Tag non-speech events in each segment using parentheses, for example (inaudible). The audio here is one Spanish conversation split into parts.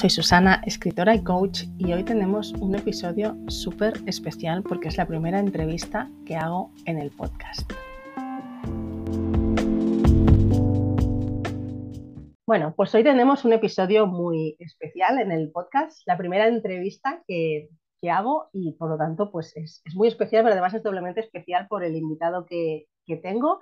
soy Susana, escritora y coach, y hoy tenemos un episodio súper especial porque es la primera entrevista que hago en el podcast. Bueno, pues hoy tenemos un episodio muy especial en el podcast, la primera entrevista que, hago y por lo tanto pues es, muy especial, pero además es doblemente especial por el invitado que, tengo.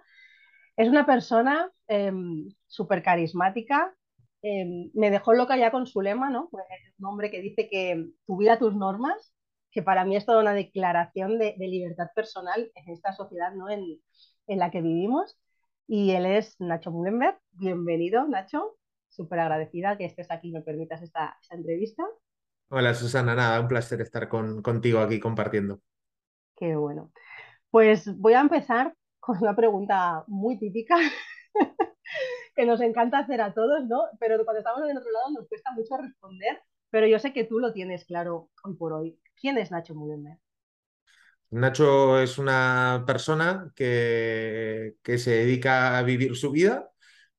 Es una persona em, súper carismática, em, me dejó loca ya con su lema, ¿no? Pues un hombre que dice que tu vida, tus normas, que para mí es toda una declaración de, libertad personal en esta sociedad ¿no? en, en la que vivimos. Y él es Nacho Mullenberg. Bienvenido, Nacho súper agradecida que estés aquí y me permitas esta, entrevista. Hola Susana, nada, un placer estar contigo aquí compartiendo. Qué bueno. Pues voy a empezar con una pregunta muy típica (laughs) que nos encanta hacer a todos, ¿no? Pero cuando estamos del otro lado nos cuesta mucho responder, pero yo sé que tú lo tienes claro hoy por hoy. ¿Quién es Nacho Mullenberg? Nacho es una persona que, que se dedica a vivir su vida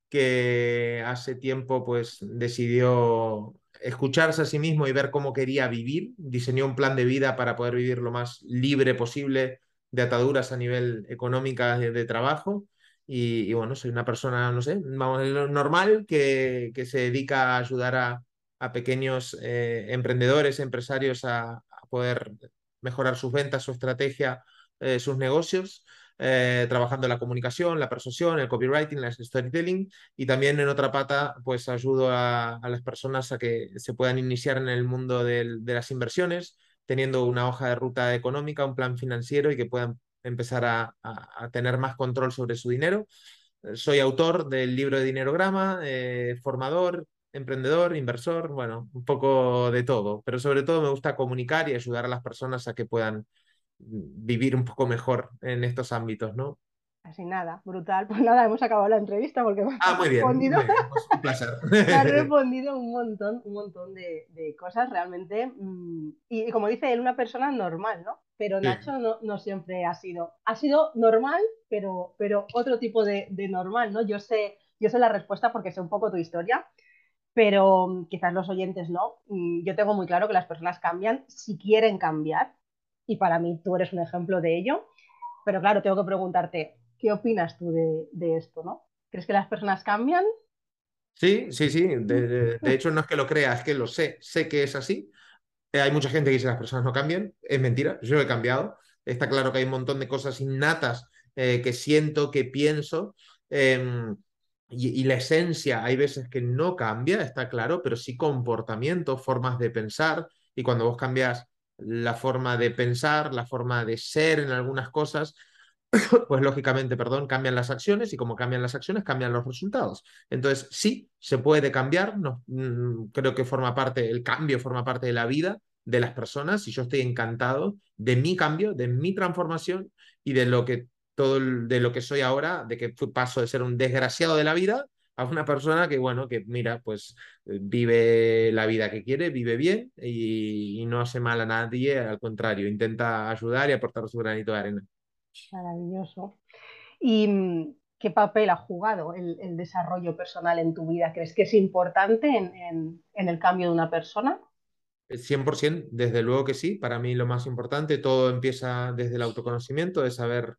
que hace tiempo pues decidió escucharse a sí mismo y ver cómo quería vivir, diseñó un plan de vida para poder vivir lo más libre posible de ataduras a nivel económica de, trabajo. Y, bueno, soy una persona, no sé, vamos, normal que, que se dedica a ayudar a, a pequeños eh, emprendedores, empresarios a, poder mejorar sus ventas, su estrategia, eh, sus negocios. Eh, trabajando la comunicación, la persuasión, el copywriting, el storytelling y también en otra pata pues ayudo a, las personas a que se puedan iniciar en el mundo de las inversiones teniendo una hoja de ruta económica, un plan financiero y que puedan empezar a, tener más control sobre su dinero. Soy autor del libro de Dinerograma, eh, formador, emprendedor, inversor, bueno, un poco de todo, pero sobre todo me gusta comunicar y ayudar a las personas a que puedan vivir un poco mejor en estos ámbitos, ¿no? Así nada, brutal. Pues nada, hemos acabado la entrevista porque me ah, muy bien, respondido, pues un placer. (laughs) me ha (laughs) respondido un montón, un montón de, cosas realmente. Mm, y, como dice él, una persona normal, ¿no? Pero Nacho no, siempre ha sido. Ha sido normal, pero, pero otro tipo de, normal, ¿no? Yo sé, yo sé la respuesta porque sé un poco tu historia, pero mm, quizás los oyentes no. Mm, yo tengo muy claro que las personas cambian si quieren cambiar y para mí tú eres un ejemplo de ello. Pero claro, tengo que preguntarte, ¿qué opinas tú de, esto? ¿no? ¿Crees que las personas cambian? Sí, sí, sí. De, (laughs) hecho, no es que lo crea, es que lo sé. Sé que es así. Eh, hay mucha gente que dice las personas no cambian. Es mentira, yo he cambiado. Está claro que hay un montón de cosas innatas eh, que siento, que pienso. Em, y, y, la esencia hay veces que no cambia, está claro, pero sí comportamiento, formas de pensar. Y cuando vos cambias la forma de pensar, la forma de ser en algunas cosas, (laughs) pues lógicamente, perdón, cambian las acciones y como cambian las acciones, cambian los resultados. Entonces, sí, se puede cambiar, no, mm, creo que forma parte, el cambio forma parte de la vida de las personas y yo estoy encantado de mi cambio, de mi transformación y de lo que todo de lo que soy ahora, de que paso de ser un desgraciado de la vida a una persona que, bueno, que mira, pues eh, vive la vida que quiere, vive bien y, no hace mal a nadie, al contrario, intenta ayudar y aportar su granito de arena. Maravilloso. ¿Y mm, qué papel ha jugado el, desarrollo personal en tu vida? ¿Crees que es importante en, el cambio de una persona? 100%, desde luego que sí. Para mí lo más importante, todo empieza desde el autoconocimiento, de saber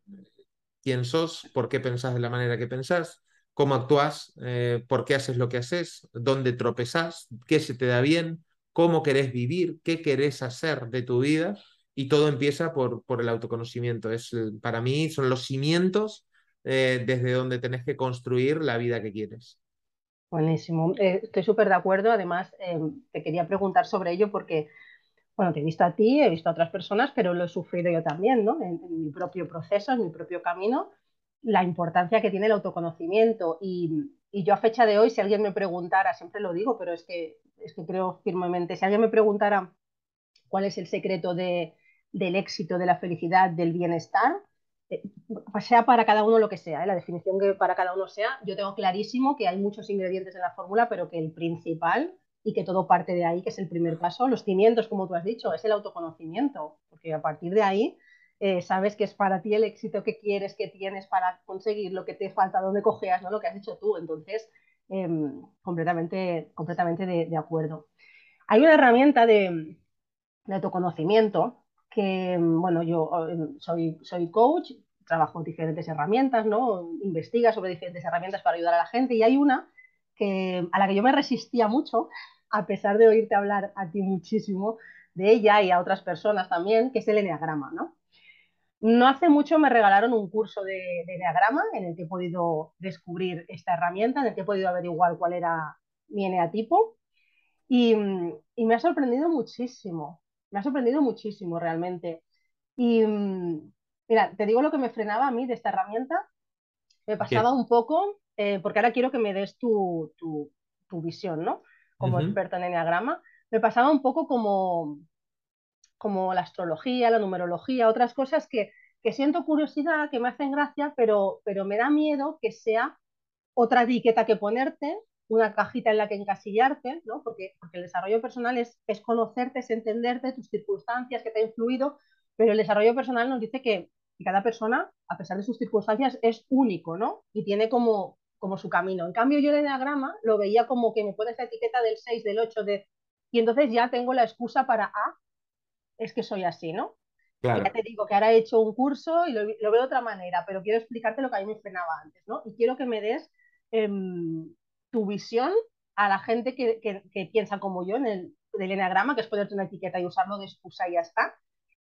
quién sos, por qué pensás de la manera que pensás, cómo actúas, eh, por qué haces lo que haces, dónde tropezás, qué se te da bien, cómo querés vivir, qué querés hacer de tu vida. Y todo empieza por, por el autoconocimiento. Es, para mí son los cimientos eh, desde donde tenés que construir la vida que quieres. Buenísimo, eh, estoy súper de acuerdo. Además, te quería preguntar sobre ello porque, bueno, te he visto a ti, he visto a otras personas, pero lo he sufrido yo también, ¿no? en mi propio proceso, en mi propio camino la importancia que tiene el autoconocimiento. Y, yo a fecha de hoy, si alguien me preguntara, siempre lo digo, pero es que, es que creo firmemente, si alguien me preguntara cuál es el secreto de, del éxito, de la felicidad, del bienestar, eh, sea para cada uno lo que sea, ¿eh? la definición que para cada uno sea, yo tengo clarísimo que hay muchos ingredientes en la fórmula, pero que el principal y que todo parte de ahí, que es el primer paso, los cimientos, como tú has dicho, es el autoconocimiento, porque a partir de ahí eh, sabes que es para ti el éxito que quieres, que tienes para conseguir lo que te falta, donde cojeas, ¿no? Lo que has hecho tú. Entonces, em, completamente, completamente de, acuerdo. Hay una herramienta de, de autoconocimiento que, bueno, yo eh, soy, soy coach, trabajo diferentes herramientas, ¿no? Investiga sobre diferentes herramientas para ayudar a la gente y hay una que, a la que yo me resistía mucho, a pesar de oírte hablar a ti muchísimo de ella y a otras personas también, que es el Enneagrama, ¿no? No hace mucho me regalaron un curso de, de Enneagrama en el que he podido descubrir esta herramienta, en el que he podido averiguar cuál era mi eneatipo y, y me ha sorprendido muchísimo, me ha sorprendido muchísimo realmente. Y mira, te digo lo que me frenaba a mí de esta herramienta. Me pasaba un poco, eh, porque ahora quiero que me des tu, tu, tu visión, ¿no? Como experta en enneagrama. Me pasaba un poco como, como la astrología, la numerología, otras cosas que, que siento curiosidad, que me hacen gracia, pero, pero me da miedo que sea otra etiqueta que ponerte una cajita en la que encasillarte, ¿no? porque, porque el desarrollo personal es, es conocerte, es entenderte, tus circunstancias que te han influido, pero el desarrollo personal nos dice que, cada persona, a pesar de sus circunstancias, es único, ¿no? Y tiene como, como su camino. En cambio, yo el diagrama lo veía como que me pones la etiqueta del 6, del 8, de... y entonces ya tengo la excusa para, ah, es que soy así, ¿no? Claro. Ya te digo que ahora he hecho un curso y lo, lo, veo de otra manera, pero quiero explicarte lo que a mí me frenaba antes, ¿no? Y quiero que me des eh, tu visión a la gente que, que, que piensa como yo en el del enagrama, que es ponerte una etiqueta y usarlo de excusa y ya está.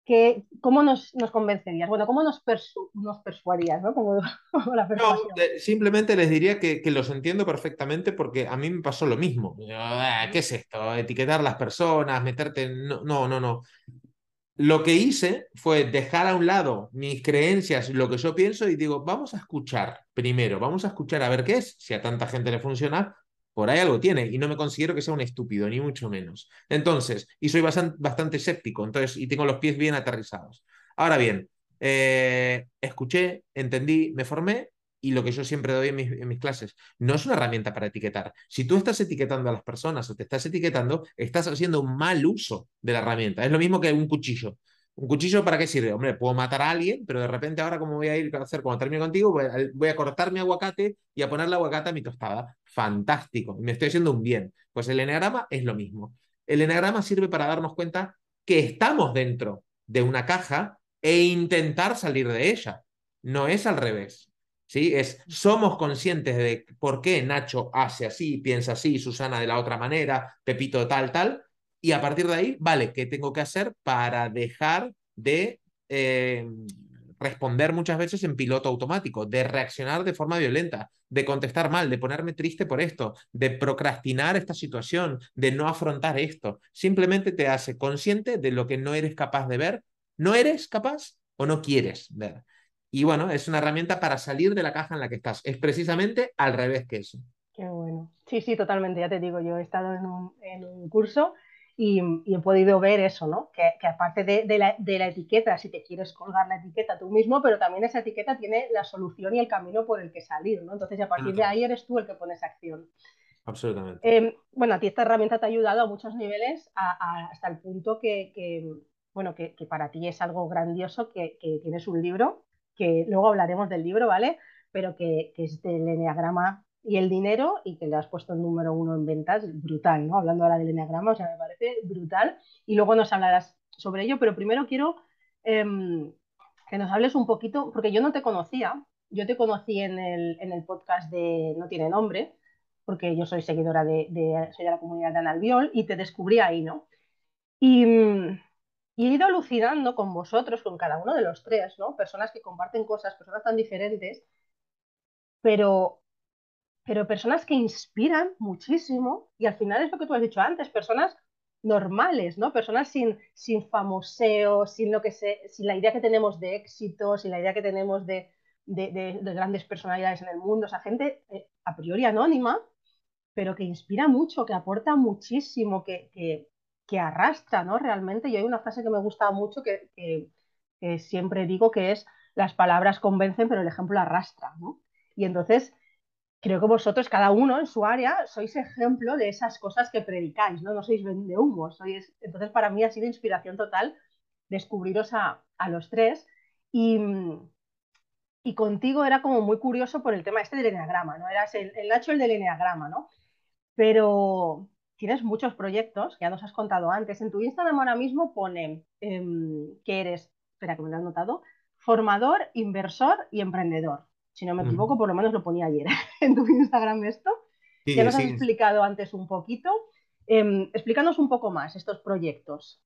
Que, ¿Cómo nos, nos, convencerías? Bueno, ¿cómo nos, persu nos persuarías? ¿no? Como, (laughs) como la no, simplemente les diría que, que, los entiendo perfectamente porque a mí me pasó lo mismo. Ah, ¿Qué es esto? Etiquetar las personas, meterte en... No, no, no. Lo que hice fue dejar a un lado mis creencias, lo que yo pienso y digo, vamos a escuchar primero, vamos a escuchar a ver qué es. Si a tanta gente le funciona, por ahí algo tiene y no me considero que sea un estúpido, ni mucho menos. Entonces, y soy bastante, bastante escéptico, entonces, y tengo los pies bien aterrizados. Ahora bien, eh, escuché, entendí, me formé y lo que yo siempre doy en mis, clases, no es una herramienta para etiquetar. Si tú estás etiquetando a las personas o te estás etiquetando, estás haciendo un mal uso de la herramienta. Es lo mismo que un cuchillo. ¿Un cuchillo para qué sirve? Hombre, puedo matar a alguien, pero de repente ahora como voy a ir a hacer cuando termine contigo, voy a, cortar mi aguacate y a poner la aguacate a mi tostada. Fantástico, me estoy haciendo un bien. Pues el eneagrama es lo mismo. El eneagrama sirve para darnos cuenta que estamos dentro de una caja e intentar salir de ella. No es al revés. ¿Sí? Es, somos conscientes de por qué Nacho hace así, piensa así, Susana de la otra manera, Pepito tal, tal, y a partir de ahí, vale, ¿qué tengo que hacer para dejar de eh, responder muchas veces en piloto automático, de reaccionar de forma violenta, de contestar mal, de ponerme triste por esto, de procrastinar esta situación, de no afrontar esto? Simplemente te hace consciente de lo que no eres capaz de ver, no eres capaz o no quieres ver. Y bueno, es una herramienta para salir de la caja en la que estás. Es precisamente al revés que eso. Qué bueno. Sí, sí, totalmente. Ya te digo, yo he estado en un, en un curso y, y, he podido ver eso, ¿no? Que, que aparte de, de, la, de, la, etiqueta, si te quieres colgar la etiqueta tú mismo, pero también esa etiqueta tiene la solución y el camino por el que salir, ¿no? Entonces, a partir de ahí eres tú el que pones acción. Absolutamente. Eh, bueno, a ti esta herramienta te ha ayudado a muchos niveles a, a, hasta el punto que, que bueno, que, que, para ti es algo grandioso que, que tienes un libro que luego hablaremos del libro, ¿vale? Pero que, que es del enneagrama y el dinero y que le has puesto el número uno en ventas, brutal, ¿no? Hablando ahora del enneagrama, o sea, me parece brutal. Y luego nos hablarás sobre ello, pero primero quiero eh, que nos hables un poquito, porque yo no te conocía, yo te conocí en el, en el podcast de No tiene nombre, porque yo soy seguidora de, de soy de la comunidad de Analbiol y te descubrí ahí, ¿no? Y, y he ido alucinando con vosotros, con cada uno de los tres, ¿no? Personas que comparten cosas, personas tan diferentes, pero, pero personas que inspiran muchísimo y al final es lo que tú has dicho antes, personas normales, ¿no? Personas sin, sin famoseo, sin, lo que se, sin la idea que tenemos de éxito, sin la idea que tenemos de, de, de, de grandes personalidades en el mundo, o sea, gente eh, a priori anónima, pero que inspira mucho, que aporta muchísimo, que, que arrastra, ¿no? Realmente, y hay una frase que me gusta mucho que, siempre digo que es las palabras convencen, pero el ejemplo arrastra, ¿no? Y entonces, creo que vosotros, cada uno en su área, sois ejemplo de esas cosas que predicáis, ¿no? No sois de humo, sois... Entonces, para mí ha sido inspiración total descubriros a, los tres y, y, contigo era como muy curioso por el tema este del eneagrama, ¿no? Eras el, el Nacho el del eneagrama, ¿no? Pero tienes muchos proyectos, ya nos has contado antes. En tu Instagram ahora mismo pone em, que eres, espera que me lo has notado, formador, inversor y emprendedor. Si no me equivoco, por lo menos lo ponía ayer (laughs) en tu Instagram esto. ya nos has explicado antes un poquito. Em, explícanos un poco más estos proyectos.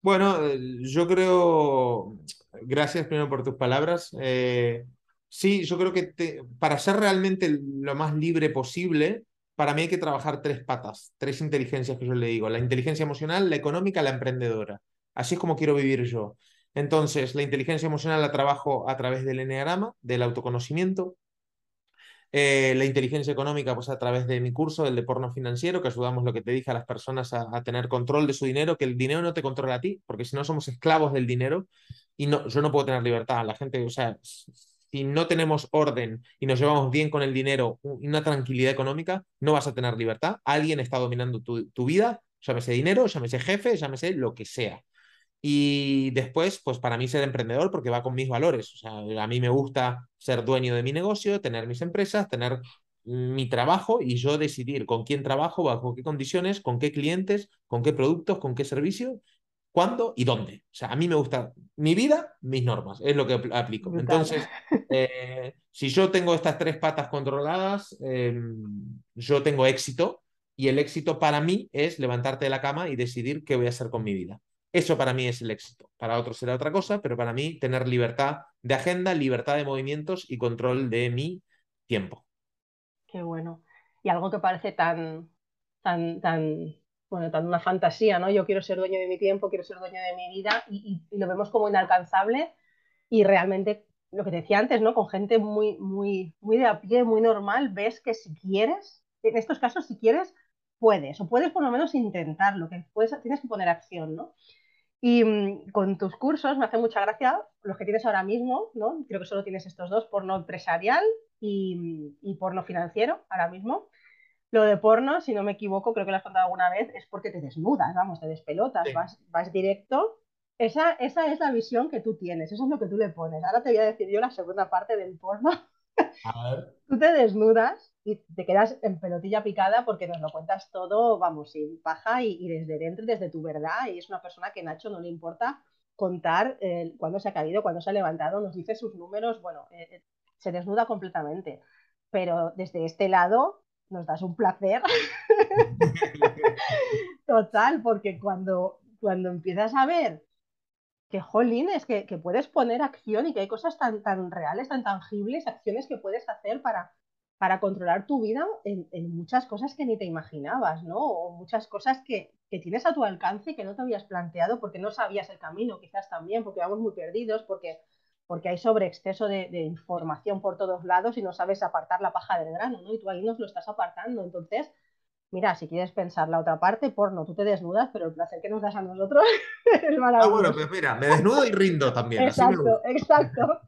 Bueno, eh, yo creo, gracias primero por tus palabras. Eh, sí, yo creo que para ser realmente lo más libre posible, para mí hay que trabajar tres patas, tres inteligencias que yo le digo, la inteligencia emocional, la económica, la emprendedora. Así es como quiero vivir yo. Entonces, la inteligencia emocional la trabajo a través del enneagrama, del autoconocimiento. Eh, la inteligencia económica, pues a través de mi curso, del de porno financiero, que ayudamos lo que te dije a las personas a, tener control de su dinero, que el dinero no te controla a ti, porque si no somos esclavos del dinero y no, yo no puedo tener libertad. La gente, o sea, si no tenemos orden y nos llevamos bien con el dinero una tranquilidad económica, no vas a tener libertad. Alguien está dominando tu, tu vida, llámese dinero, llámese jefe, llámese lo que sea. Y después, pues para mí ser emprendedor, porque va con mis valores. A mí me gusta ser dueño de mi negocio, tener mis empresas, tener mi trabajo y yo decidir con quién trabajo, bajo qué condiciones, con qué clientes, con qué productos, con qué servicio cuándo y dónde. O sea, a mí me gusta mi vida, mis normas, es lo que aplico. Entonces, (laughs) eh, si yo tengo estas tres patas controladas, em, yo tengo éxito y el éxito para mí es levantarte de la cama y decidir qué voy a hacer con mi vida. Eso para mí es el éxito. Para otros será otra cosa, pero para mí tener libertad de agenda, libertad de movimientos y control de mi tiempo. Qué bueno. Y algo que parece tan, tan, tan bueno, tan una fantasía, ¿no? Yo quiero ser dueño de mi tiempo, quiero ser dueño de mi vida y, lo vemos como inalcanzable y realmente lo que te decía antes, ¿no? Con gente muy, muy, muy de a pie, muy normal, ves que si quieres, en estos casos si quieres, puedes, o puedes por lo menos intentarlo, que puedes, tienes que poner acción, ¿no? Y mm, con tus cursos me hace mucha gracia los que tienes ahora mismo, ¿no? Creo que solo tienes estos dos, porno empresarial y, y porno financiero ahora mismo. Lo de porno, si no me equivoco, creo que lo has contado alguna vez, es porque te desnudas, vamos, te despelotas, vas, vas directo. Esa, esa es la visión que tú tienes, eso es lo que tú le pones. Ahora te voy a decir yo la segunda parte del porno. A ver. (laughs) Tú te desnudas y te quedas en pelotilla picada porque nos lo cuentas todo, vamos, sin paja y, desde dentro, desde tu verdad. Y es una persona que Nacho no le importa contar eh, cuándo se ha caído, cuándo se ha levantado, nos dice sus números, bueno, eh, eh, se desnuda completamente. Pero desde este lado nos das un placer (laughs) total, porque cuando, cuando empiezas a ver que, jolines, que, que puedes poner acción y que hay cosas tan, tan reales, tan tangibles, acciones que puedes hacer para, para controlar tu vida en, en, muchas cosas que ni te imaginabas, ¿no? O muchas cosas que, que, tienes a tu alcance y que no te habías planteado porque no sabías el camino, quizás también, porque vamos muy perdidos, porque porque hay sobre exceso de, información por todos lados y no sabes apartar la paja del grano, ¿no? Y tú ahí nos lo estás apartando. Entonces, mira, si quieres pensar la otra parte, porno, tú te desnudas, pero el placer que nos das a nosotros (laughs) es maravilloso. Ah, bueno, pues mira, me desnudo y rindo también. exacto, exacto.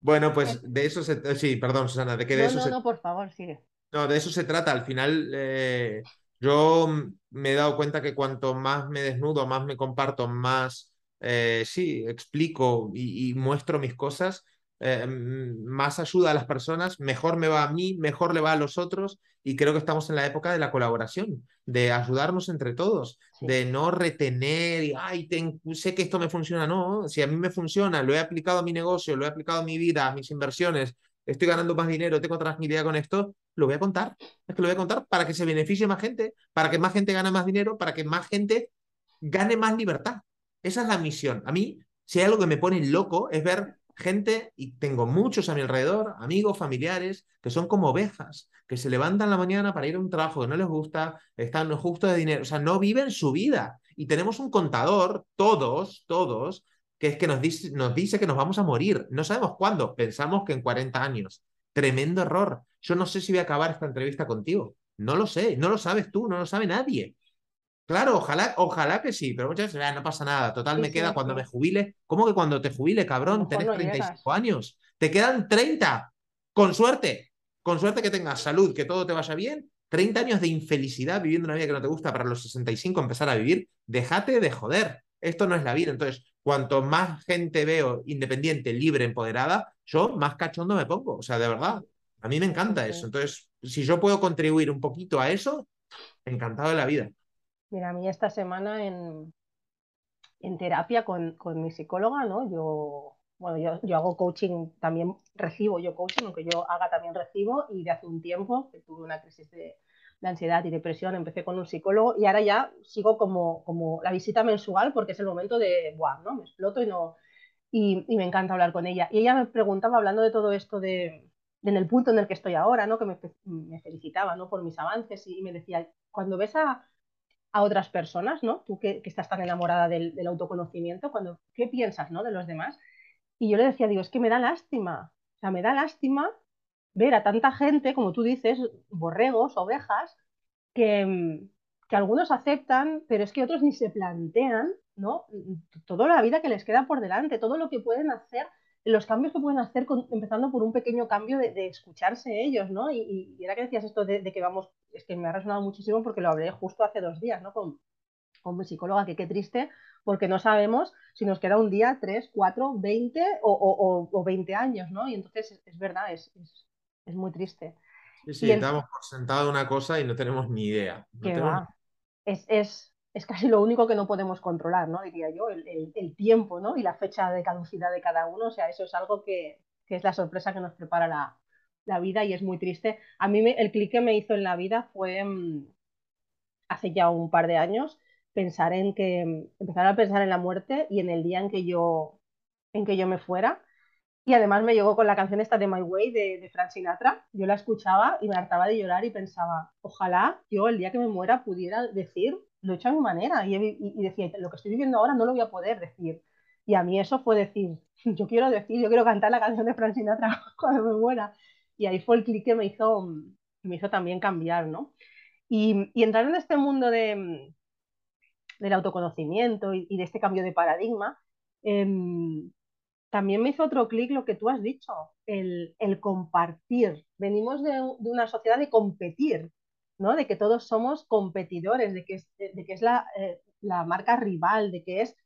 Bueno, pues de eso se... Sí, perdón, Susana, de que de no, eso no, No, por favor, sigue. No, de eso se trata. Al final, eh, yo me he dado cuenta que cuanto más me desnudo, más me comparto, más eh, sí, explico y, muestro mis cosas, eh, más ayuda a las personas, mejor me va a mí, mejor le va a los otros y creo que estamos en la época de la colaboración, de ayudarnos entre todos, de no retener y, ay, sé que esto me funciona, no, si a mí me funciona, lo he aplicado a mi negocio, lo he aplicado a mi vida, a mis inversiones, estoy ganando más dinero, tengo transmisión con esto, lo voy a contar, es que lo voy a contar para que se beneficie más gente, para que más gente gane más dinero, para que más gente gane más libertad. Esa es la misión. A mí, si hay algo que me pone loco, es ver gente, y tengo muchos a mi alrededor, amigos, familiares, que son como ovejas, que se levantan la mañana para ir a un trabajo que no les gusta, están justo de dinero, o sea, no viven su vida. Y tenemos un contador, todos, todos, que es que nos dice, nos dice que nos vamos a morir. No sabemos cuándo, pensamos que en 40 años. Tremendo error. Yo no sé si voy a acabar esta entrevista contigo. No lo sé, no lo sabes tú, no lo sabe nadie. Claro, ojalá, ojalá que sí, pero muchas veces ah, no pasa nada. Total, me queda cuando me jubile. ¿Cómo que cuando te jubile, cabrón? Tenés 35 años. Te quedan 30. Con suerte. Con suerte que tengas salud, que todo te vaya bien. 30 años de infelicidad viviendo una vida que no te gusta para los 65 empezar a vivir. Déjate de joder. Esto no es la vida. Entonces, cuanto más gente veo independiente, libre, empoderada, yo más cachondo me pongo. O sea, de verdad. A mí me encanta eso. Entonces, si yo puedo contribuir un poquito a eso, encantado de la vida. Mira, a mí esta semana en, terapia con, mi psicóloga, ¿no? Yo, bueno, yo, hago coaching, también recibo yo coaching, aunque yo haga también recibo, y de hace un tiempo que tuve una crisis de, ansiedad y depresión, empecé con un psicólogo y ahora ya sigo como, la visita mensual porque es el momento de, ¡buah! ¿no? Me exploto y no... Y, me encanta hablar con ella. Y ella me preguntaba, hablando de todo esto de, en el punto en el que estoy ahora, ¿no? Que me, felicitaba, ¿no? Por mis avances y me decía, cuando ves a, a otras personas, ¿no? Tú que, estás tan enamorada del, del, autoconocimiento, cuando, ¿qué piensas, ¿no? De los demás. Y yo le decía, digo, es que me da lástima, o sea, me da lástima ver a tanta gente, como tú dices, borregos, ovejas, que, que algunos aceptan, pero es que otros ni se plantean, ¿no? Toda la vida que les queda por delante, todo lo que pueden hacer, los cambios que pueden hacer, con, empezando por un pequeño cambio de, de escucharse ellos, ¿no? Y, y, era que decías esto de, de, que vamos, es que me ha resonado muchísimo porque lo hablé justo hace dos días, ¿no? Con, con mi psicóloga, que qué triste, porque no sabemos si nos queda un día, tres, cuatro, veinte o, veinte años, ¿no? Y entonces es, es verdad, es, es, es muy triste. Sí, sí, en... damos por sentado una cosa y no tenemos ni idea. No tenemos... Es, es, casi lo único que no podemos controlar, ¿no? Diría yo, el, tiempo, ¿no? Y la fecha de caducidad de cada uno. O sea, eso es algo que, es la sorpresa que nos prepara la, vida y es muy triste. A mí el clic que me hizo en la vida fue mmm, hace ya un par de años pensar en que empezar a pensar en la muerte y en el día en que yo en que yo me fuera y además me llegó con la canción esta de My Way de, de Frank Sinatra. Yo la escuchaba y me hartaba de llorar y pensaba, ojalá yo el día que me muera pudiera decir, lo he hecho a mi manera. Y, decía, lo que estoy viviendo ahora no lo voy a poder decir. Y a mí eso fue decir, (laughs) yo quiero decir, yo quiero cantar la canción de Frank Sinatra (laughs) cuando me muera. Y ahí fue el clic que me hizo, me hizo también cambiar, ¿no? Y, entrar en este mundo de, del autoconocimiento y, de este cambio de paradigma, eh, también me hizo otro clic lo que tú has dicho, el, compartir. Venimos de, una sociedad de competir, ¿no? De que todos somos competidores, de que es, de, de que es la, eh, la, marca rival, de que es...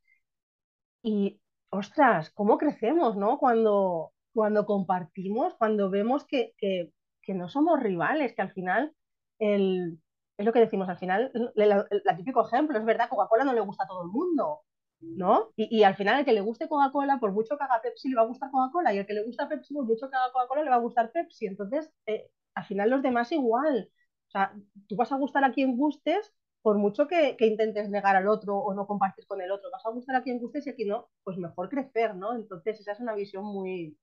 Y, ostras, ¿cómo crecemos, ¿no? Cuando, cuando compartimos, cuando vemos que, que, que no somos rivales, que al final el, es lo que decimos, al final, el típico ejemplo, es verdad, Coca-Cola no le gusta a todo el mundo, ¿no? Y, y, al final, el que le guste Coca-Cola, por mucho que haga Pepsi, le va a gustar Coca-Cola, y el que le gusta Pepsi, por mucho que haga Coca-Cola, le va a gustar Pepsi. Entonces, eh, al final, los demás igual. O sea, tú vas a gustar a quien gustes, por mucho que, que, intentes negar al otro o no compartir con el otro, vas a gustar a quien gustes y aquí no, pues mejor crecer, ¿no? Entonces, esa es una visión muy,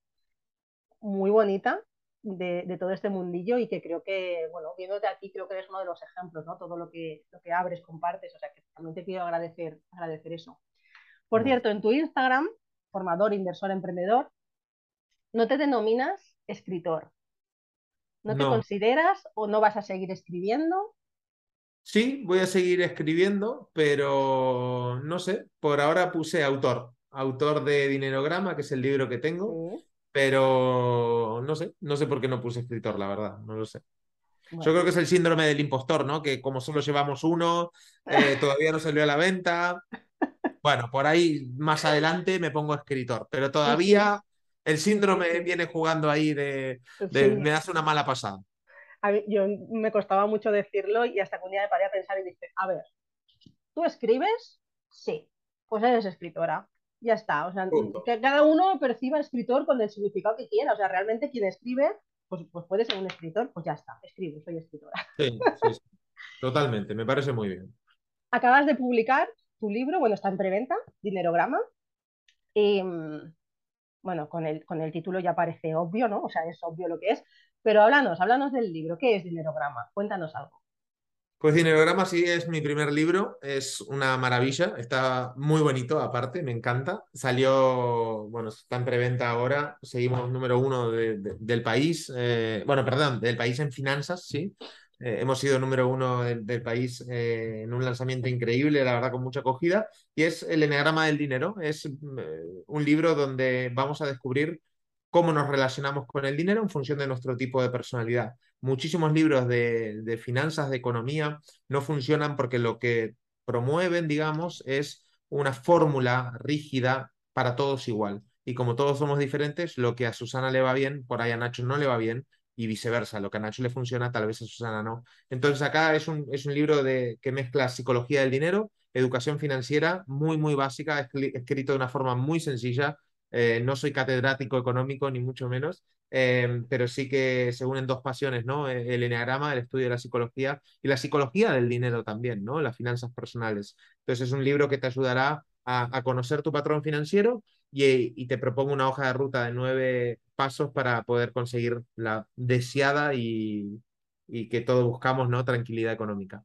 muy bonita de, de, todo este mundillo y que creo que, bueno, viéndote aquí, creo que eres uno de los ejemplos, ¿no? Todo lo que, lo que abres, compartes, o sea, que también te quiero agradecer, agradecer eso. Por cierto, en tu Instagram, formador, inversor, emprendedor, no te denominas escritor. ¿No, no te consideras o no vas a seguir escribiendo? Sí, voy a seguir escribiendo, pero no sé, por ahora puse autor, autor de Dinerograma, que es el libro que tengo, pero no sé, no sé por qué no puse escritor, la verdad, no lo sé. Bueno. Yo creo que es el síndrome del impostor, ¿no? Que como solo llevamos uno, eh, (laughs) todavía no salió a la venta, bueno, por ahí más (laughs) adelante me pongo escritor, pero todavía el síndrome viene jugando ahí de, de sí. me hace una mala pasada. A mí, yo me costaba mucho decirlo y hasta que un día me paré a pensar y dije, a ver, ¿tú escribes? Sí, pues eres escritora. Ya está, o sea, Punto. que cada uno perciba escritor con el significado que quiera, o sea, realmente quien escribe, pues, pues puede ser un escritor, pues ya está, escribo, soy escritora. Sí, sí, sí. totalmente, me parece muy bien. Acabas de publicar tu libro, bueno, está en preventa, Dinerograma. Y, bueno, con el, con el título ya parece obvio, ¿no? O sea, es obvio lo que es. Pero háblanos, háblanos del libro. ¿Qué es Dinerograma? Cuéntanos algo. Pues Dinerograma sí es mi primer libro, es una maravilla, está muy bonito aparte, me encanta. Salió, bueno, está en preventa ahora, seguimos número uno de, de, del país, eh, bueno, perdón, del país en finanzas, sí. Eh, hemos sido número uno del, país eh, en un lanzamiento increíble, la verdad, con mucha acogida. Y es El Enneagrama del Dinero. Es eh, un libro donde vamos a descubrir cómo nos relacionamos con el dinero en función de nuestro tipo de personalidad. Muchísimos libros de, de finanzas, de economía, no funcionan porque lo que promueven, digamos, es una fórmula rígida para todos igual. Y como todos somos diferentes, lo que a Susana le va bien, por ahí a Nacho no le va bien, y viceversa. Lo que a Nacho le funciona, tal vez a Susana no. Entonces acá es un, es un libro de, que mezcla psicología del dinero, educación financiera, muy, muy básica, escrito de una forma muy sencilla. Eh, no soy catedrático económico, ni mucho menos, eh, pero sí que se unen dos pasiones, ¿no? El enneagrama, el estudio de la psicología y la psicología del dinero también, ¿no? Las finanzas personales. Entonces es un libro que te ayudará a, conocer tu patrón financiero y, te propongo una hoja de ruta de nueve pasos para poder conseguir la deseada y, que todos buscamos, ¿no? Tranquilidad económica.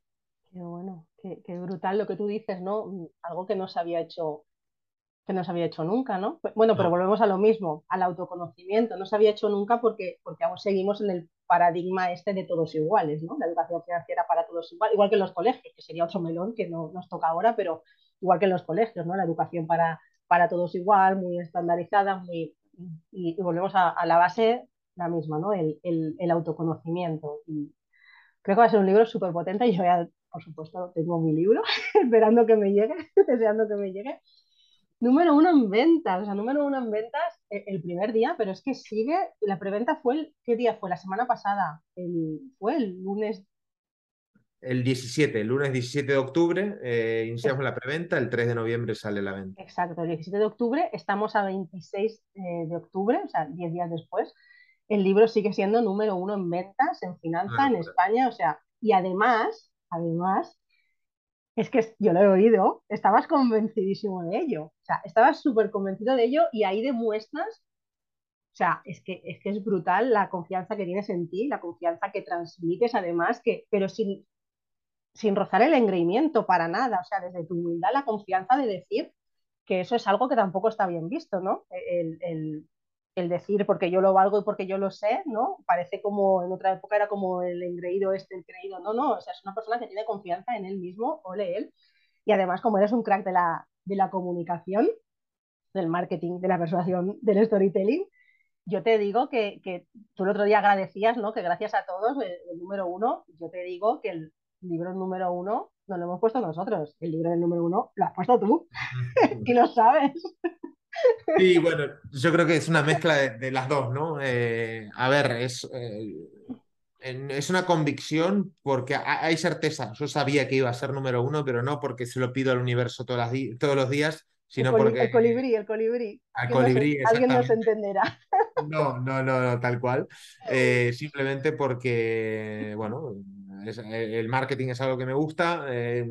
Qué bueno, qué, brutal lo que tú dices, ¿no? Algo que no se había hecho que no se había hecho nunca, ¿no? Bueno, pero volvemos a lo mismo, al autoconocimiento. No se había hecho nunca porque, porque aún seguimos en el paradigma este de todos iguales, ¿no? La educación financiera para todos igual, igual que en los colegios, que sería otro melón que no nos toca ahora, pero igual que en los colegios, ¿no? La educación para, para todos igual, muy estandarizada, muy, y, volvemos a, la base la misma, ¿no? El, el, autoconocimiento. Y creo que va a ser un libro súper potente y yo ya, por supuesto, tengo mi libro (laughs) esperando que me llegue, (laughs) deseando que me llegue. Número uno en ventas, o sea, número uno en ventas el, el primer día, pero es que sigue, la preventa fue, el, ¿qué día fue? La semana pasada, el, fue el lunes el 17, el lunes 17 de octubre, eh, iniciamos la preventa, el 3 de noviembre sale la venta. Exacto, el 17 de octubre, estamos a 26 eh, de octubre, o sea, 10 días después. El libro sigue siendo número uno en ventas, en finanza, en España, o sea, y además, además, es que yo lo he oído, estabas convencidísimo de ello, o sea, estabas súper convencido de ello y ahí demuestras o sea, es que, es que es brutal la confianza que tienes en ti, la confianza que transmites además, que, pero sin, sin rozar el engreimiento para nada, o sea, desde tu humildad, la confianza de decir que eso es algo que tampoco está bien visto, ¿no? El, decir porque yo lo valgo y porque yo lo sé, ¿no? Parece como en otra época era como el engreído este, el creído, no, no, o sea, es una persona que tiene confianza en él mismo, ole él, y además como eres un crack de la, de la comunicación, del marketing, de la persuasión, del storytelling, yo te digo que, que, tú el otro día agradecías, ¿no? Que gracias a todos, el, el número uno, yo te digo que el, libro número uno no lo hemos puesto nosotros. El libro del número uno lo has puesto tú. y lo (laughs) sabes. Sí, bueno, yo creo que es una mezcla de, las dos, ¿no? Eh, a ver, es, eh, es una convicción porque hay certeza. Yo sabía que iba a ser número uno, pero no porque se lo pido al universo todos, todos los días, sino el porque... El colibrí, el colibrí. Al colibrí, Alguien nos entenderá. No, no, no, tal cual. (laughs) Eh, simplemente porque, bueno, eh, el marketing es algo que me gusta, eh,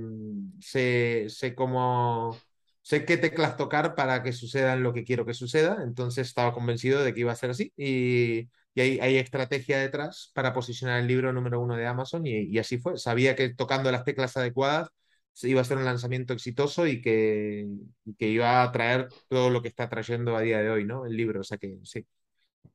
sé, sé cómo, sé qué teclas tocar para que sucedan lo que quiero que suceda, entonces estaba convencido de que iba a ser así y, hay, hay, estrategia detrás para posicionar el libro número uno de Amazon y, así fue. Sabía que tocando las teclas adecuadas iba a ser un lanzamiento exitoso y que, que iba a traer todo lo que está trayendo a día de hoy, ¿no? El libro, o sea que sí.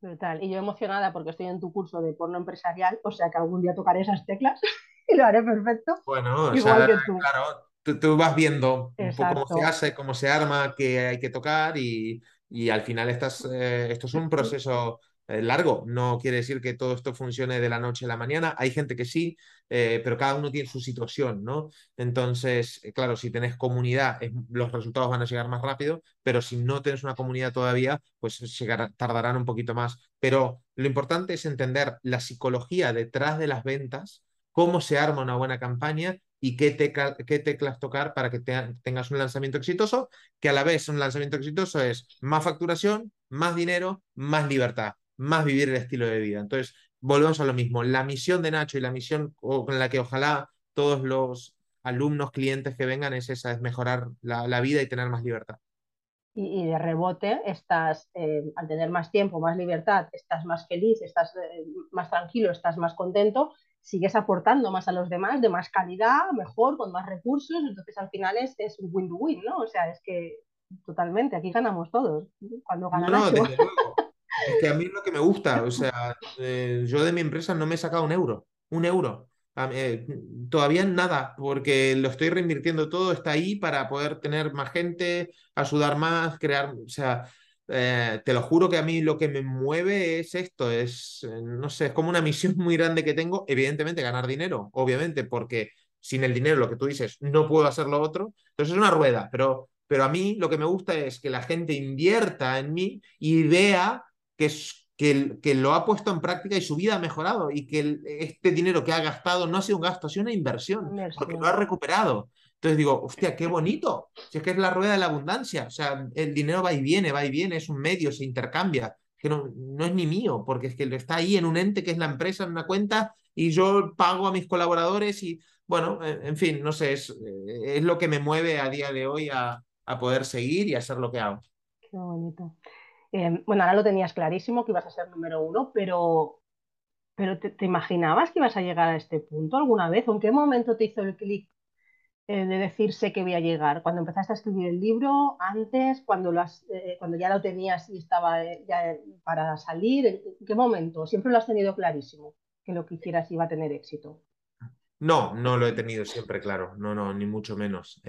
Brutal. Y yo emocionada porque estoy en tu curso de porno empresarial, o sea que algún día tocaré esas teclas (laughs) y lo haré perfecto. Bueno, igual que tú. claro, tú, vas viendo un poco cómo se hace, cómo se arma, qué hay que tocar y, y al final estás, eh, esto es un proceso eh, largo. No quiere decir que todo esto funcione de la noche a la mañana. Hay gente que sí, eh, pero cada uno tiene su situación, ¿no? Entonces, eh, claro, si tenés comunidad, los resultados van a llegar más rápido, pero si no tienes una comunidad todavía, pues tardarán un poquito más. Pero lo importante es entender la psicología detrás de las ventas, cómo se arma una buena campaña y qué, qué teclas tocar para que tengas un lanzamiento exitoso, que a la vez un lanzamiento exitoso es más facturación, más dinero, más libertad más vivir el estilo de vida. Entonces, volvemos a lo mismo. La misión de Nacho y la misión con la que ojalá todos los alumnos, clientes que vengan es esa, es mejorar la, vida y tener más libertad. Y, de rebote, estás, eh, al tener más tiempo, más libertad, estás más feliz, estás eh, más tranquilo, estás más contento, sigues aportando más a los demás, de más calidad, mejor, con más recursos, entonces al final es, es un win-win, ¿no? O sea, es que totalmente, aquí ganamos todos. Cuando ganamos Es que a mí lo que me gusta, o sea, eh, yo de mi empresa no me he sacado un euro, un euro. Eh, todavía nada, porque lo estoy reinvirtiendo todo, está ahí para poder tener más gente, ayudar más, crear, o sea, eh, te lo juro que a mí lo que me mueve es esto, es, no sé, es como una misión muy grande que tengo, evidentemente ganar dinero, obviamente, porque sin el dinero, lo que tú dices, no puedo hacer lo otro, entonces es una rueda, pero, pero a mí lo que me gusta es que la gente invierta en mí y vea que, que, que lo ha puesto en práctica y su vida ha mejorado y que este dinero que ha gastado no ha sido un gasto, ha sido una inversión, porque lo ha recuperado. Entonces digo, hostia, qué bonito. Si es que es la rueda de la abundancia. O sea, el dinero va y viene, va y viene, es un medio, se intercambia. Que no, no es ni mío, porque es que está ahí en un ente que es la empresa, en una cuenta, y yo pago a mis colaboradores y, bueno, en fin, no sé, es, es lo que me mueve a día de hoy a, a poder seguir y hacer lo que hago. Qué bonito. Eh, bueno, ahora lo tenías clarísimo que ibas a ser número uno, pero, pero te, imaginabas que ibas a llegar a este punto alguna vez? ¿O en qué momento te hizo el clic eh, de decirse que voy a llegar? ¿Cuando empezaste a escribir el libro? ¿Antes? ¿Cuando, lo eh, cuando ya lo tenías y estaba ya para salir? ¿En qué momento? ¿Siempre lo has tenido clarísimo que lo que hicieras iba a tener éxito? No, no lo he tenido siempre claro, no, no, ni mucho menos.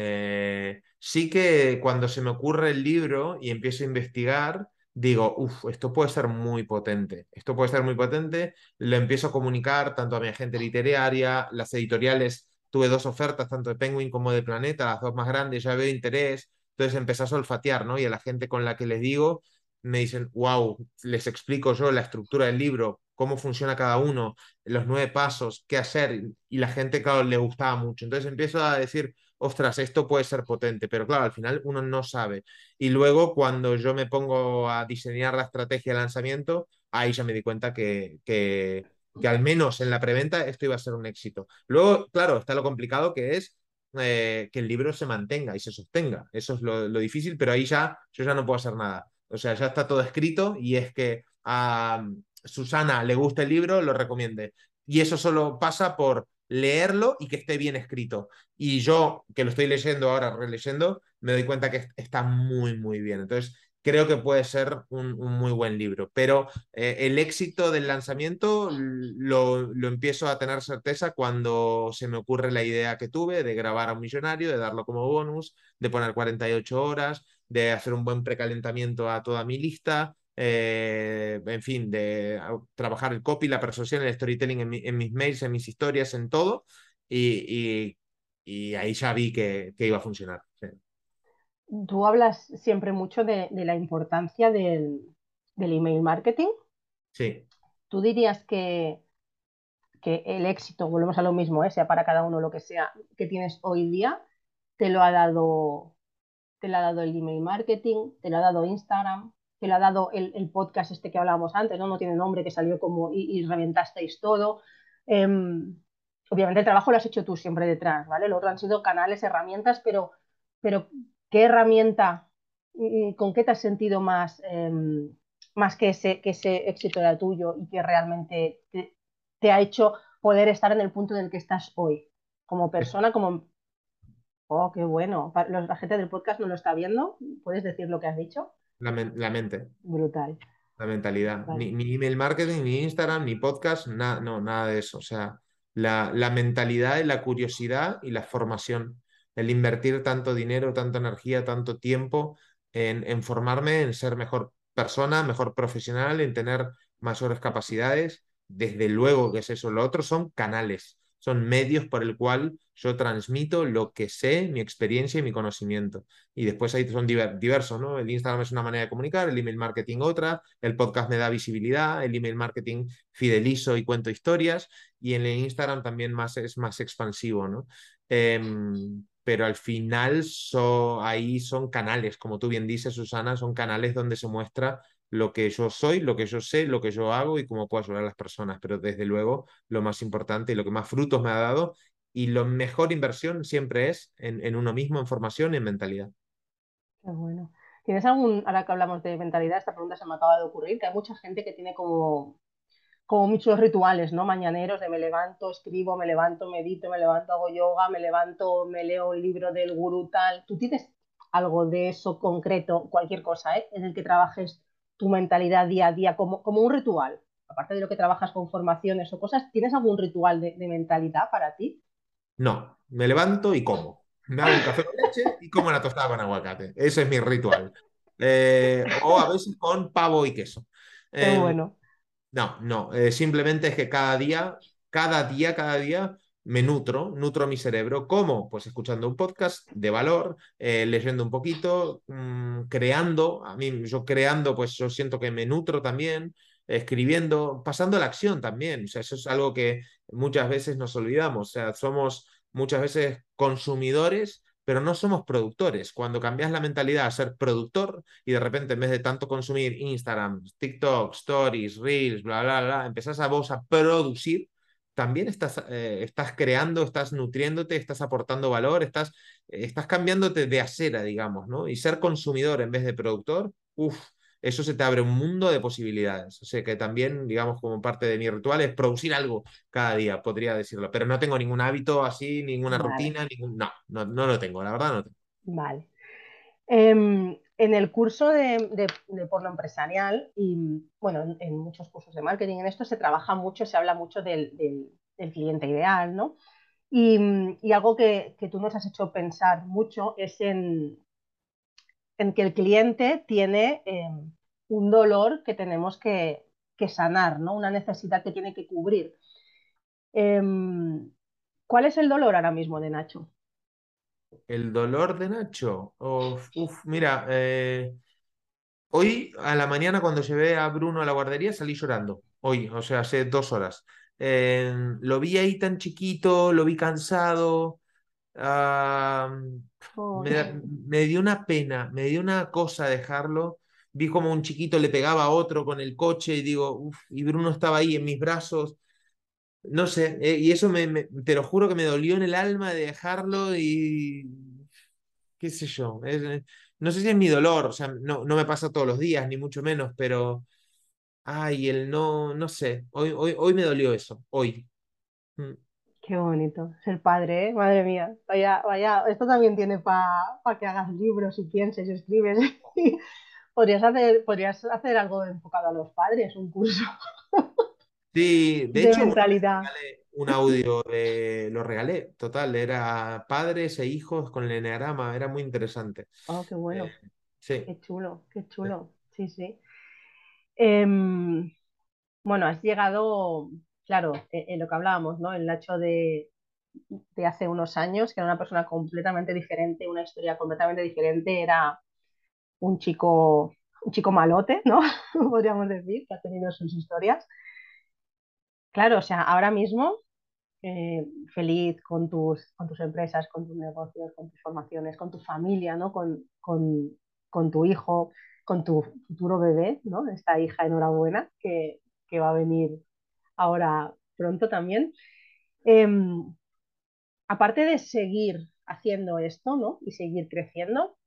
sí que cuando se me ocurre el libro y empiezo a investigar, digo, uff, esto puede ser muy potente, esto puede ser muy potente, lo empiezo a comunicar tanto a mi agente literaria, las editoriales, tuve dos ofertas, tanto de Penguin como de Planeta, las dos más grandes, ya veo interés, entonces empecé a solfatear, ¿no? Y a la gente con la que les digo, me dicen, wow, les explico yo la estructura del libro, cómo funciona cada uno, los nueve pasos, qué hacer, y la gente, claro, le gustaba mucho. Entonces empiezo a decir, ostras, esto puede ser potente, pero claro, al final uno no sabe. Y luego cuando yo me pongo a diseñar la estrategia de lanzamiento, ahí ya me di cuenta que, que, que al menos en la preventa esto iba a ser un éxito. Luego, claro, está lo complicado que es eh, que el libro se mantenga y se sostenga. Eso es lo, lo, difícil, pero ahí ya yo ya no puedo hacer nada. O sea, ya está todo escrito y es que Susana le gusta el libro, lo recomiende. Y eso solo pasa por leerlo y que esté bien escrito. Y yo, que lo estoy leyendo ahora, releyendo, me doy cuenta que está muy, muy bien. Entonces, creo que puede ser un, muy buen libro. Pero eh, el éxito del lanzamiento lo, lo, empiezo a tener certeza cuando se me ocurre la idea que tuve de grabar a un millonario, de darlo como bonus, de poner 48 horas, de hacer un buen precalentamiento a toda mi lista, eh, en fin, de trabajar el copy, la persuasión, el storytelling en, mis mails, en mis historias, en todo. Y, y, ahí ya vi que, que iba a funcionar. Tú hablas siempre mucho de, de la importancia del, del, email marketing. Sí. ¿Tú dirías que, que el éxito, volvemos a lo mismo, ¿eh? sea para cada uno lo que sea, que tienes hoy día, te lo ha dado, te lo ha dado el email marketing, te lo ha dado Instagram, que le ha dado el, podcast este que hablábamos antes, ¿no? No tiene nombre, que salió como y, reventasteis todo. Em, obviamente el trabajo lo has hecho tú siempre detrás, ¿vale? Lo otro han sido canales, herramientas, pero, pero ¿qué herramienta, con qué te has sentido más, em, más que, ese, que ese éxito era tuyo y que realmente te, ha hecho poder estar en el punto en el que estás hoy? Como persona, como... Oh, qué bueno. La gente del podcast no lo está viendo. ¿Puedes decir lo que has dicho? La, mente. Brutal. La mentalidad. Ni, email marketing, ni Instagram, ni podcast, nada, no, nada de eso. O sea, la, la mentalidad y la curiosidad y la formación. El invertir tanto dinero, tanta energía, tanto tiempo en, en formarme, en ser mejor persona, mejor profesional, en tener mayores capacidades. Desde luego que es eso. Lo otro son canales son medios por el cual yo transmito lo que sé, mi experiencia y mi conocimiento. Y después ahí son diversos, ¿no? El Instagram es una manera de comunicar, el email marketing otra, el podcast me da visibilidad, el email marketing fidelizo y cuento historias, y en el Instagram también más, es más expansivo, ¿no? Em, pero al final ahí son canales, como tú bien dices, Susana, son canales donde se muestra lo que yo soy, lo que yo sé, lo que yo hago y cómo puedo ayudar a las personas. Pero desde luego, lo más importante y lo que más frutos me ha dado y la mejor inversión siempre es en, uno mismo, en formación y en mentalidad. Qué bueno. ¿Tienes algún, ahora que hablamos de mentalidad, esta pregunta se me acaba de ocurrir, que hay mucha gente que tiene como, como muchos rituales, ¿no? Mañaneros de me levanto, escribo, me levanto, medito, me levanto, hago yoga, me levanto, me leo el libro del gurú tal. ¿Tú tienes algo de eso concreto, cualquier cosa, ¿eh? en el que trabajes tu mentalidad día a día como, como un ritual? Aparte de lo que trabajas con formaciones o cosas, ¿tienes algún ritual de, mentalidad para ti? No, me levanto y como. Me hago un café con leche y como la tostada con aguacate. Ese es mi ritual. Eh, o a veces con pavo y queso. Qué em, bueno. No, no. Eh, simplemente es que cada día, cada día, cada día me nutro, nutro mi cerebro. ¿Cómo? Pues escuchando un podcast de valor, eh, leyendo un poquito, mm, creando. A mí, yo creando, pues yo siento que me nutro también. escribiendo, pasando la acción también. O sea, eso es algo que muchas veces nos olvidamos. O sea, somos muchas veces consumidores, pero no somos productores. Cuando cambias la mentalidad a ser productor y de repente en vez de tanto consumir Instagram, TikTok, Stories, Reels, bla, bla, bla, empezás a vos a producir, también estás, eh, estás creando, estás nutriéndote, estás aportando valor, estás, estás cambiándote de acera, digamos, ¿no? Y ser consumidor en vez de productor, uff, eso se te abre un mundo de posibilidades. O sea que también, digamos, como parte de mi ritual es producir algo cada día, podría decirlo. Pero no tengo ningún hábito así, ninguna rutina, ningún... No, no, no lo tengo, la verdad no tengo. Vale. Em, en el curso de, porno empresarial y, bueno, en, muchos cursos de marketing, en esto se trabaja mucho, se habla mucho del, cliente ideal, ¿no? Y, algo que, tú nos has hecho pensar mucho es en, que el cliente tiene eh, un dolor que tenemos que, sanar, ¿no? una necesidad que tiene que cubrir. Em, ¿Cuál es el dolor ahora mismo de Nacho? El dolor de Nacho. uf, mira, eh, hoy a la mañana cuando llevé a Bruno a la guardería salí llorando. Hoy, o sea, hace dos horas. Em, lo vi ahí tan chiquito, lo vi cansado. Me, dio una pena, me dio una cosa dejarlo. Vi como un chiquito le pegaba a otro con el coche y digo, y Bruno estaba ahí en mis brazos. No sé, eh, y eso me, te lo juro que me dolió en el alma de dejarlo y qué sé yo. Eh, no sé si es mi dolor, o sea, no, no me pasa todos los días, ni mucho menos, pero, ay, el no, no sé, hoy, hoy, hoy me dolió eso, hoy. Mm. Qué bonito, ser padre, ¿eh? madre mía. Vaya, vaya, esto también tiene para que hagas libros y pienses y escribes. (laughs) podrías, hacer, podrías hacer algo enfocado a los padres, un curso. (laughs) Sí, de, hecho, mentalidad. un audio, lo regalé, total, era padres e hijos con el enneagrama, era muy interesante. Oh, qué bueno. Eh, sí. Qué chulo, qué chulo. Sí, sí. Em, bueno, has llegado claro, en, eh, lo que hablábamos, ¿no? El Nacho de, hace unos años, que era una persona completamente diferente, una historia completamente diferente, era un chico, un chico malote, ¿no? (laughs) Podríamos decir, que ha tenido sus historias. Claro, o sea, ahora mismo eh, feliz con tus, con tus empresas, con tus negocios, con tus formaciones, con tu familia, ¿no? Con, con, tu hijo, con tu futuro bebé, ¿no? Esta hija enhorabuena que, que va a venir ahora pronto también. Em, aparte de seguir haciendo esto, ¿no? Y seguir creciendo,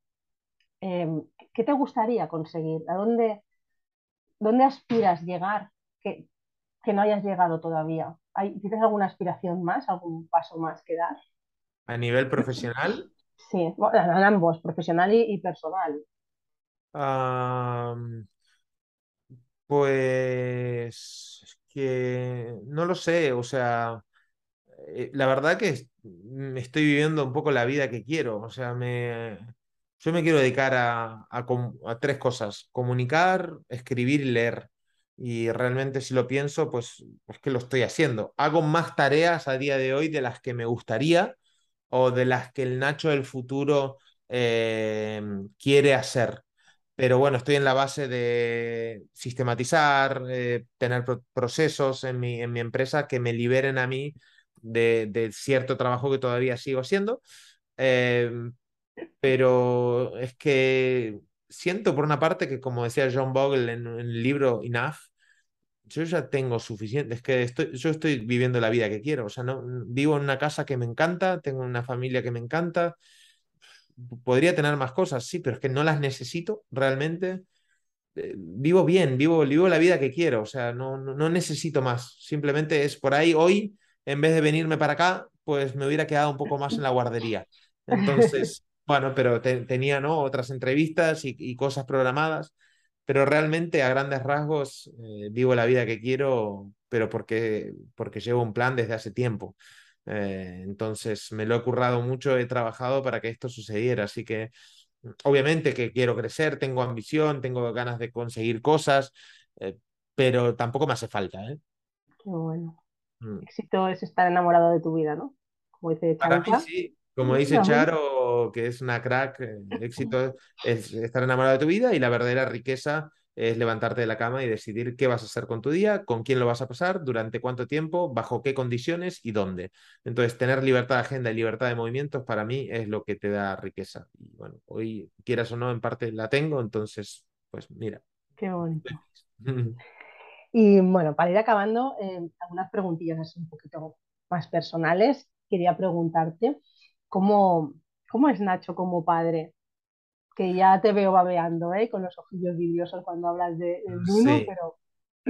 em, ¿qué te gustaría conseguir? ¿A dónde, dónde aspiras llegar que, no hayas llegado todavía? ¿Tienes alguna aspiración más, algún paso más que dar? ¿A nivel profesional? Sí, en ambos, profesional y, personal. pues que no lo sé, o sea, eh, la verdad que me estoy viviendo un poco la vida que quiero, o sea, me, yo me quiero dedicar a, a, tres cosas, comunicar, escribir y leer. Y realmente si lo pienso, pues es que lo estoy haciendo. Hago más tareas a día de hoy de las que me gustaría o de las que el Nacho del futuro eh, quiere hacer. Pero bueno, estoy en la base de sistematizar, eh, tener procesos en mi, en mi empresa que me liberen a mí de, cierto trabajo que todavía sigo haciendo. Em, pero es que siento por una parte que, como decía John Bogle en, el libro Enough, yo ya tengo suficiente, es que estoy, yo estoy viviendo la vida que quiero, o sea, no, vivo en una casa que me encanta, tengo una familia que me encanta, podría tener más cosas, sí, pero es que no las necesito realmente. Eh, vivo bien, vivo, vivo la vida que quiero, o sea, no, no, necesito más. Simplemente es por ahí hoy, en vez de venirme para acá, pues me hubiera quedado un poco más en la guardería. (laughs) Entonces, bueno, pero tenía ¿no? otras entrevistas y, cosas programadas, pero realmente a grandes rasgos eh, vivo la vida que quiero, pero porque, porque llevo un plan desde hace tiempo. Eh, entonces me lo he currado mucho, he trabajado para que esto sucediera, así que obviamente que quiero crecer, tengo ambición, tengo ganas de conseguir cosas, eh, pero tampoco me hace falta. ¿eh? Qué bueno. Mm. Éxito es estar enamorado de tu vida, ¿no? Como dice mí sí, como dice Charo, que es una crack, (laughs) éxito es estar enamorado de tu vida y la verdadera riqueza es levantarte de la cama y decidir qué vas a hacer con tu día, con quién lo vas a pasar, durante cuánto tiempo, bajo qué condiciones y dónde. Entonces, tener libertad de agenda y libertad de movimientos para mí es lo que te da riqueza. Y bueno, hoy, quieras o no, en parte la tengo, entonces, pues mira. Qué bonito. (laughs) y bueno, para ir acabando, eh, algunas preguntillas así un poquito más personales. Quería preguntarte, ¿cómo, cómo es Nacho como padre? que ya te veo babeando, ¿eh? Con los ojillos vidriosos cuando hablas de, Bruno, pero...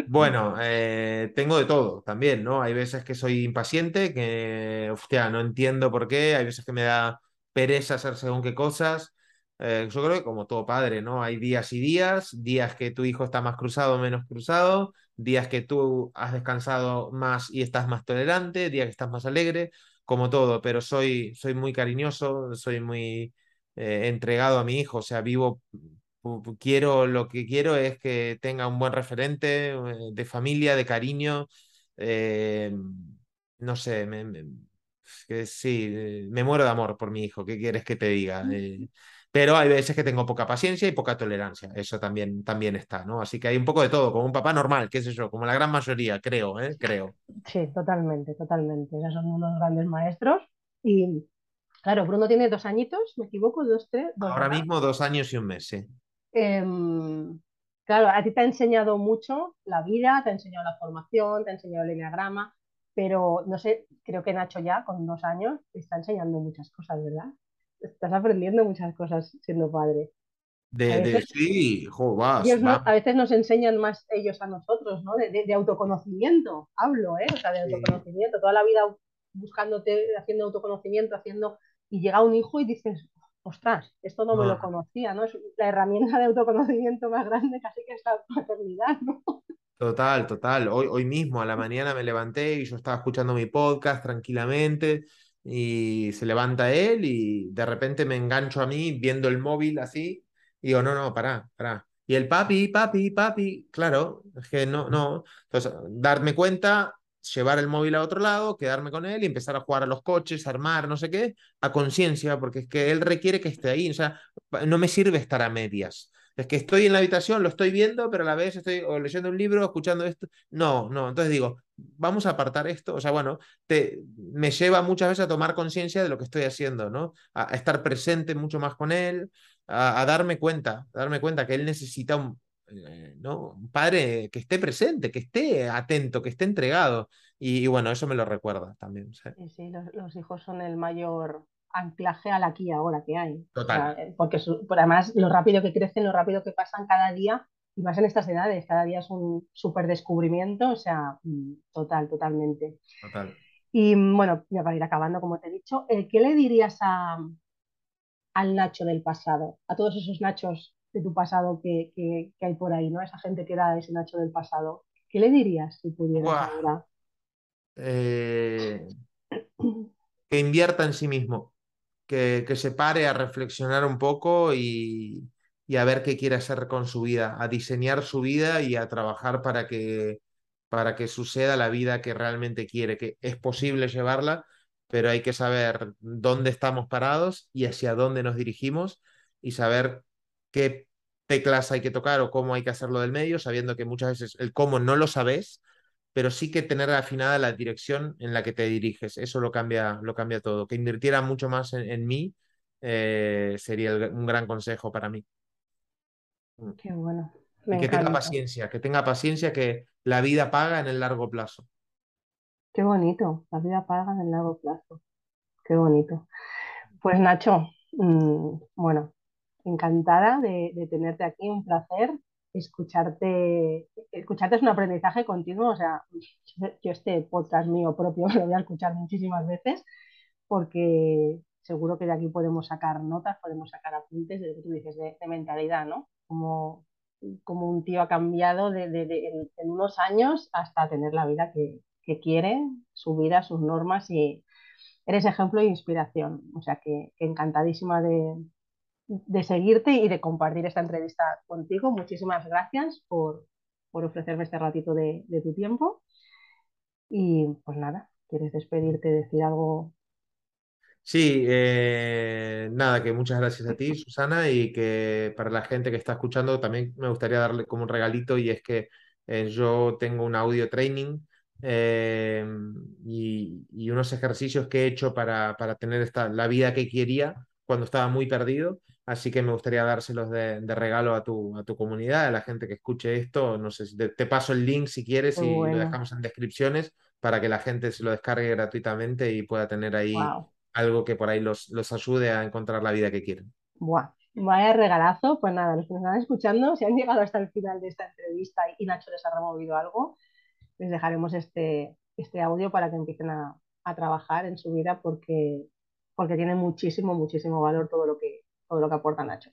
Bueno, eh, tengo de todo también, ¿no? Hay veces que soy impaciente, que, hostia, no entiendo por qué, hay veces que me da pereza hacer según qué cosas. Eh, yo creo que como todo padre, ¿no? Hay días y días, días que tu hijo está más cruzado o menos cruzado, días que tú has descansado más y estás más tolerante, días que estás más alegre, como todo, pero soy, soy muy cariñoso, soy muy eh, entregado a mi hijo, o sea, vivo, quiero, lo que quiero es que tenga un buen referente eh, de familia, de cariño, eh, no sé, que sí, me muero de amor por mi hijo, ¿qué quieres que te diga? Pero hay veces que tengo poca paciencia y poca tolerancia, eso también, también está, ¿no? Así que hay un poco de todo, como un papá normal, qué sé yo, como la gran mayoría, creo, ¿eh? Creo. Sí, totalmente, totalmente. Esos son unos grandes maestros y Claro, Bruno tiene dos añitos, me equivoco, dos, tres. Ahora mismo dos años y un mes, sí. Em, claro, a ti te ha enseñado mucho la vida, te ha enseñado la formación, te ha enseñado el enneagrama, pero no sé, creo que Nacho ya con dos años te está enseñando muchas cosas, ¿verdad? Estás aprendiendo muchas cosas siendo padre. De, sí, a veces nos enseñan más ellos a nosotros, ¿no? De, autoconocimiento, hablo, ¿eh? O sea, de autoconocimiento, toda la vida buscándote, haciendo autoconocimiento, haciendo y llega un hijo y dices, ostras, esto no me lo conocía, ¿no? Es la herramienta de autoconocimiento más grande casi que es la paternidad, ¿no? Total, total. Hoy, hoy mismo a la mañana me levanté y yo estaba escuchando mi podcast tranquilamente y se levanta él y de repente me engancho a mí viendo el móvil así y digo, no, no, pará, pará. Y el papi, papi, papi, claro, es que no, no. Entonces, darme cuenta, llevar el móvil a otro lado, quedarme con él y empezar a jugar a los coches, armar, no sé qué, a conciencia, porque es que él requiere que esté ahí. O sea, no me sirve estar a medias. Es que estoy en la habitación, lo estoy viendo, pero a la vez estoy leyendo un libro, escuchando esto. No, no. Entonces digo, vamos a apartar esto. O sea, bueno, te, me lleva muchas veces a tomar conciencia de lo que estoy haciendo, ¿no? A, estar presente mucho más con él, a, a darme cuenta, a darme cuenta que él necesita un, eh, ¿no? Un padre que esté presente, que esté atento, que esté entregado. Y, bueno, eso me lo recuerda también. Sí, sí, los, hijos son el mayor anclaje al aquí y ahora que hay. Total. Eh, porque además lo rápido que crecen, lo rápido que pasan cada día, y más en estas edades, cada día es un súper descubrimiento, o sea, mm, total, totalmente. Total. Y bueno, ya para ir acabando, como te he dicho, eh, ¿qué le dirías a, al Nacho del pasado? A todos esos Nachos de tu pasado que, hay por ahí, ¿no? Esa gente que era ese Nacho del pasado. ¿Qué le dirías si pudieras ahora? Eh, que invierta en sí mismo, que, que, se pare a reflexionar un poco y, y, a ver qué quiere hacer con su vida, a diseñar su vida y a trabajar para que, para que suceda la vida que realmente quiere, que es posible llevarla, pero hay que saber dónde estamos parados y hacia dónde nos dirigimos y saber qué teclas hay que tocar o cómo hay que hacerlo del medio, sabiendo que muchas veces el cómo no lo sabes, pero sí que tener afinada la dirección en la que te diriges. Eso lo cambia, lo cambia todo. Que invirtiera mucho más en, mí eh, sería un gran consejo para mí. Mm. Qué bueno. y que tenga paciencia, que tenga paciencia que la vida paga en el largo plazo. Qué bonito, la vida paga en el largo plazo. Qué bonito. Pues Nacho, mm, bueno, encantada de, tenerte aquí, un placer escucharte. Escucharte es un aprendizaje continuo, o sea, yo este podcast mío propio (laughs) lo voy a escuchar muchísimas veces porque seguro que de aquí podemos sacar notas, podemos sacar apuntes de lo que tú dices de, mentalidad, ¿no? Como, como un tío ha cambiado de, en, unos años hasta tener la vida que, quiere, su vida, sus normas y eres ejemplo de inspiración. O sea que encantadísima de, de seguirte y de compartir esta entrevista contigo. Muchísimas gracias por, ofrecerme este ratito de, tu tiempo. Y pues nada, ¿quieres despedirte, decir algo? Sí, eh, nada, que muchas gracias a ti, Susana, y que para la gente que está escuchando también me gustaría darle como un regalito y es que eh, yo tengo un audio training eh, y, y unos ejercicios que he hecho para, para tener esta, la vida que quería cuando estaba muy perdido. Así que me gustaría dárselos de, de regalo a tu, a tu comunidad, a la gente que escuche esto. No sé, si te, te paso el link si quieres y lo dejamos en descripciones para que la gente se lo descargue gratuitamente y pueda tener ahí Wow. Algo que por ahí los, los ayude a encontrar la vida que quieren. Buah. Vaya regalazo. Pues nada, los que nos están escuchando, si han llegado hasta el final de esta entrevista y Nacho les ha removido algo, les dejaremos este, este audio para que empiecen a, a trabajar en su vida porque, porque tiene muchísimo, muchísimo valor todo lo que, todo lo que aporta Nacho.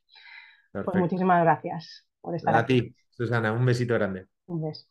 Pues muchísimas gracias por estar A aquí. ti, Susana, un besito grande. Un beso.